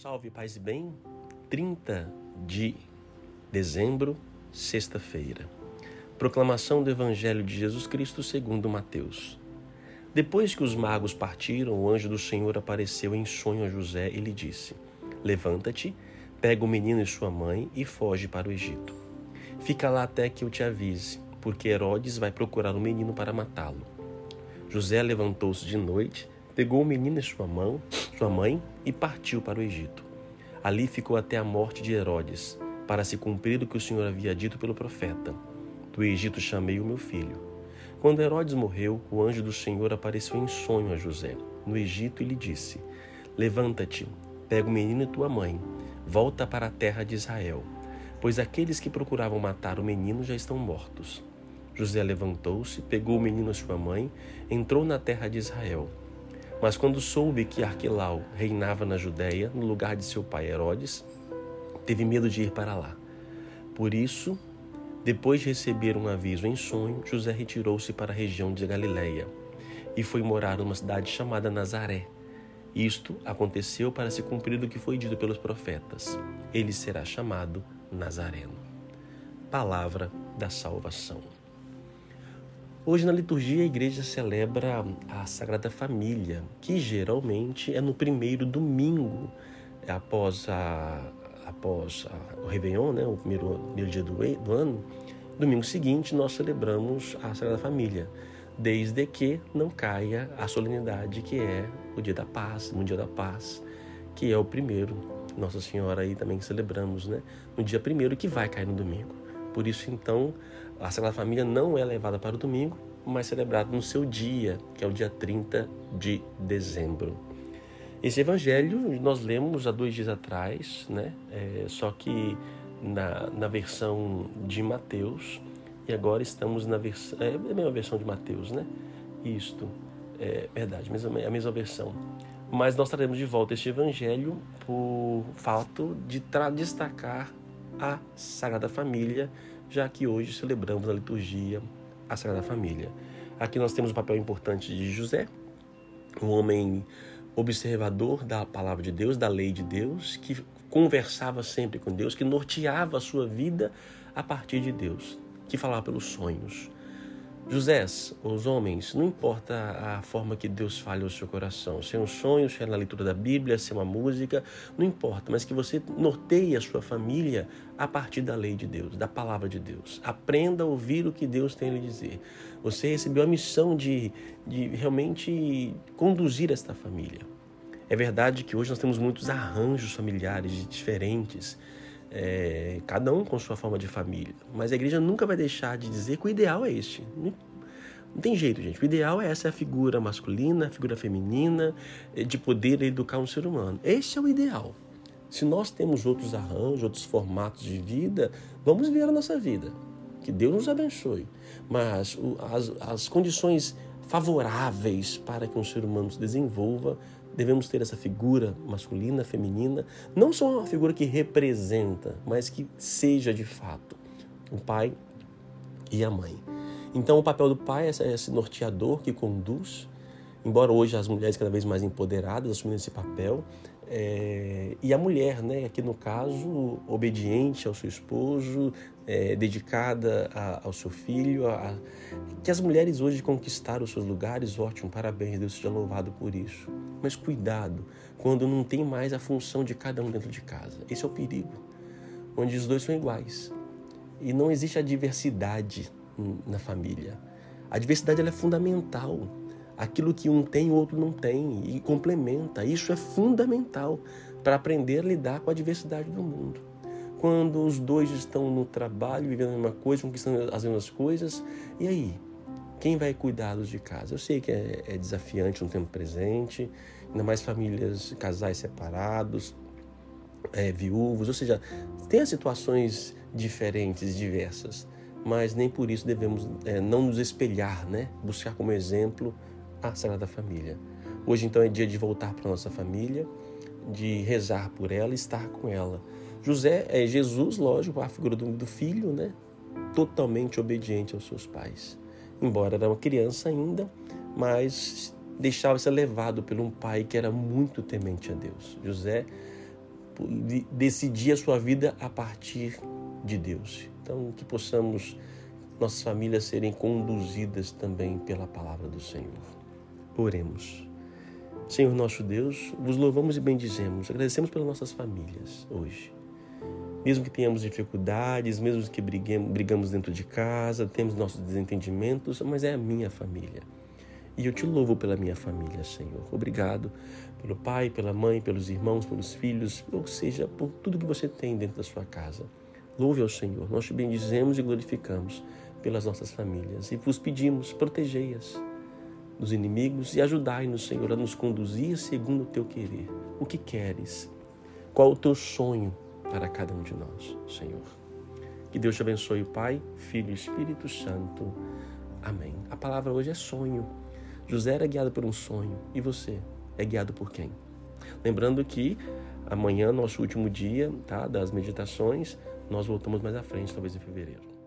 Salve, paz e bem. 30 de dezembro, sexta-feira. Proclamação do Evangelho de Jesus Cristo segundo Mateus. Depois que os magos partiram, o anjo do Senhor apareceu em sonho a José e lhe disse: Levanta-te, pega o menino e sua mãe e foge para o Egito. Fica lá até que eu te avise, porque Herodes vai procurar o menino para matá-lo. José levantou-se de noite, pegou o menino e sua mão, sua mãe e partiu para o Egito. Ali ficou até a morte de Herodes, para se cumprir o que o Senhor havia dito pelo profeta: Do Egito chamei o meu filho. Quando Herodes morreu, o anjo do Senhor apareceu em sonho a José, no Egito, e lhe disse: Levanta-te, pega o menino e tua mãe, volta para a terra de Israel, pois aqueles que procuravam matar o menino já estão mortos. José levantou-se, pegou o menino e sua mãe, entrou na terra de Israel. Mas quando soube que Arquelau reinava na Judéia, no lugar de seu pai Herodes, teve medo de ir para lá. Por isso, depois de receber um aviso em sonho, José retirou-se para a região de Galiléia e foi morar numa cidade chamada Nazaré. Isto aconteceu para se cumprir o que foi dito pelos profetas: ele será chamado Nazareno. Palavra da salvação. Hoje na liturgia a igreja celebra a Sagrada Família, que geralmente é no primeiro domingo após, a, após a, o Réveillon, né, o primeiro, primeiro dia do, do ano. Domingo seguinte nós celebramos a Sagrada Família, desde que não caia a solenidade que é o Dia da Paz, o Dia da Paz, que é o primeiro. Nossa Senhora aí também celebramos, né? No dia primeiro que vai cair no domingo. Por isso, então, a Sagrada Família não é levada para o domingo, mas celebrada no seu dia, que é o dia 30 de dezembro. Esse evangelho nós lemos há dois dias atrás, né? É, só que na, na versão de Mateus, e agora estamos na versão. É a mesma versão de Mateus, né? Isto, é verdade, a mesma versão. Mas nós traremos de volta este evangelho por fato de destacar a Sagrada Família, já que hoje celebramos na liturgia a Sagrada Família. Aqui nós temos o um papel importante de José, um homem observador da palavra de Deus, da lei de Deus, que conversava sempre com Deus, que norteava a sua vida a partir de Deus, que falava pelos sonhos. José, os homens, não importa a forma que Deus fale ao seu coração, se é um sonho, se é na leitura da Bíblia, se é uma música, não importa, mas que você norteie a sua família a partir da lei de Deus, da palavra de Deus. Aprenda a ouvir o que Deus tem a lhe dizer. Você recebeu a missão de, de realmente conduzir esta família. É verdade que hoje nós temos muitos arranjos familiares diferentes, é, cada um com sua forma de família. Mas a igreja nunca vai deixar de dizer que o ideal é este. Não, tem jeito, gente. O ideal é essa figura masculina, a figura feminina, é, de poder educar um ser humano. Esse é o ideal. Se nós temos outros arranjos, outros formatos de vida, vamos ver a nossa vida. Que Deus nos abençoe. Mas o, as, as condições favoráveis para que um ser humano se desenvolva devemos ter essa figura masculina, feminina, não só uma figura que representa, mas que seja de fato o pai e a mãe. Então, o papel do pai é esse norteador que conduz, embora hoje as mulheres cada vez mais empoderadas assumindo esse papel, é, e a mulher, né, aqui no caso, obediente ao seu esposo, é, dedicada a, ao seu filho, a, que as mulheres hoje conquistaram os seus lugares, ótimo, parabéns, Deus seja louvado por isso. Mas cuidado, quando não tem mais a função de cada um dentro de casa. Esse é o perigo, onde os dois são iguais. E não existe a diversidade na família. A diversidade é fundamental aquilo que um tem, o outro não tem, e complementa. Isso é fundamental para aprender a lidar com a diversidade do mundo. Quando os dois estão no trabalho, vivendo a mesma coisa, conquistando as mesmas coisas, e aí? Quem vai cuidar dos de casa? Eu sei que é, é desafiante no tempo presente, ainda mais famílias, casais separados, é, viúvos, ou seja, tem as situações diferentes, diversas, mas nem por isso devemos é, não nos espelhar, né? buscar como exemplo a Sagrada Família. Hoje, então, é dia de voltar para nossa família, de rezar por ela estar com ela. José é Jesus, lógico, a figura do, filho, né? Totalmente obediente aos seus pais. Embora era uma criança ainda, mas deixava ser levado por um pai que era muito temente a Deus. José decidir a sua vida a partir de Deus. Então, que possamos, nossas famílias, serem conduzidas também pela palavra do Senhor. Oremos. Senhor nosso Deus, vos louvamos e bendizemos, agradecemos pelas nossas famílias hoje. Mesmo que tenhamos dificuldades, mesmo que briguemos, brigamos dentro de casa, temos nossos desentendimentos, mas é a minha família. E eu te louvo pela minha família, Senhor. Obrigado pelo pai, pela mãe, pelos irmãos, pelos filhos, ou seja, por tudo que você tem dentro da sua casa. Louve ao Senhor. Nós te bendizemos e glorificamos pelas nossas famílias e vos pedimos, protegei-as dos inimigos e ajudai-nos, Senhor, a nos conduzir segundo o teu querer. O que queres? Qual o teu sonho para cada um de nós, Senhor? Que Deus te abençoe, Pai, Filho e Espírito Santo. Amém. A palavra hoje é sonho. José era guiado por um sonho. E você é guiado por quem? Lembrando que amanhã, nosso último dia tá, das meditações, nós voltamos mais à frente, talvez em fevereiro.